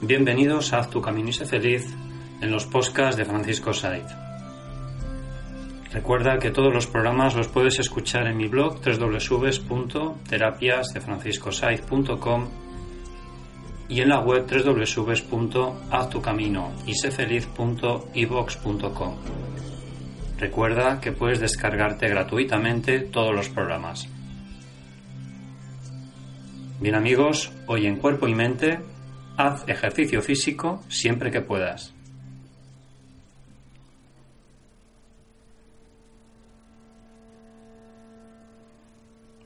Bienvenidos a Haz tu camino y sé feliz en los podcasts de Francisco Said. Recuerda que todos los programas los puedes escuchar en mi blog www.terapiasdefranciscosaid.com y en la web www.haztucaminoysefeliz.evox.com. Recuerda que puedes descargarte gratuitamente todos los programas. Bien amigos, hoy en Cuerpo y Mente, haz ejercicio físico siempre que puedas.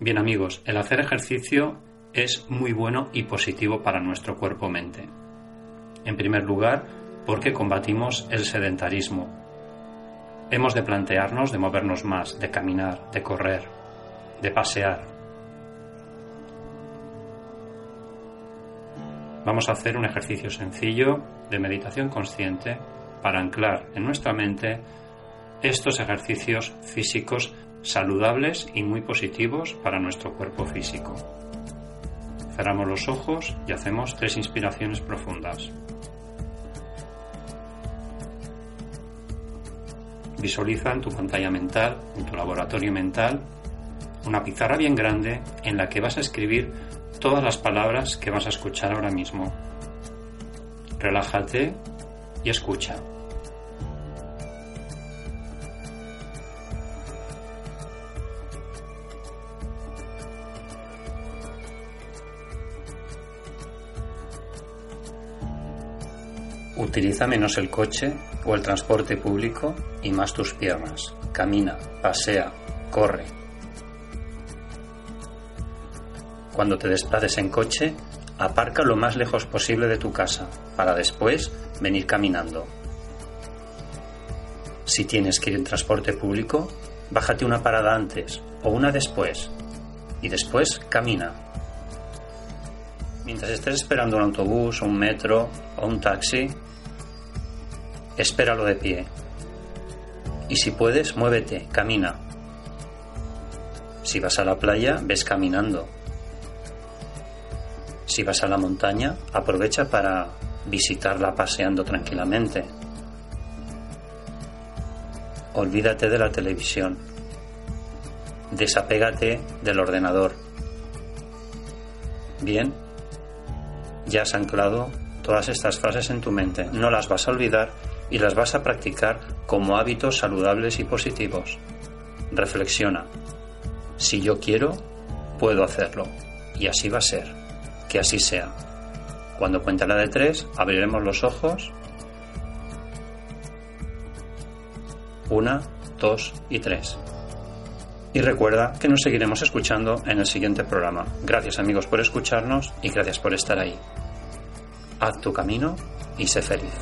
Bien amigos, el hacer ejercicio es muy bueno y positivo para nuestro cuerpo-mente. En primer lugar, porque combatimos el sedentarismo. Hemos de plantearnos de movernos más, de caminar, de correr, de pasear. Vamos a hacer un ejercicio sencillo de meditación consciente para anclar en nuestra mente estos ejercicios físicos saludables y muy positivos para nuestro cuerpo físico. Cerramos los ojos y hacemos tres inspiraciones profundas. Visualiza en tu pantalla mental, en tu laboratorio mental, una pizarra bien grande en la que vas a escribir todas las palabras que vas a escuchar ahora mismo. Relájate y escucha. Utiliza menos el coche o el transporte público y más tus piernas. Camina, pasea, corre. Cuando te desplaces en coche, aparca lo más lejos posible de tu casa para después venir caminando. Si tienes que ir en transporte público, bájate una parada antes o una después y después camina. Mientras estés esperando un autobús, un metro o un taxi, espéralo de pie. Y si puedes, muévete, camina. Si vas a la playa, ves caminando. Si vas a la montaña, aprovecha para visitarla paseando tranquilamente. Olvídate de la televisión. Desapégate del ordenador. Bien, ya has anclado todas estas frases en tu mente. No las vas a olvidar y las vas a practicar como hábitos saludables y positivos. Reflexiona. Si yo quiero, puedo hacerlo. Y así va a ser. Que así sea. Cuando cuente la de tres, abriremos los ojos. Una, dos y tres. Y recuerda que nos seguiremos escuchando en el siguiente programa. Gracias amigos por escucharnos y gracias por estar ahí. Haz tu camino y sé feliz.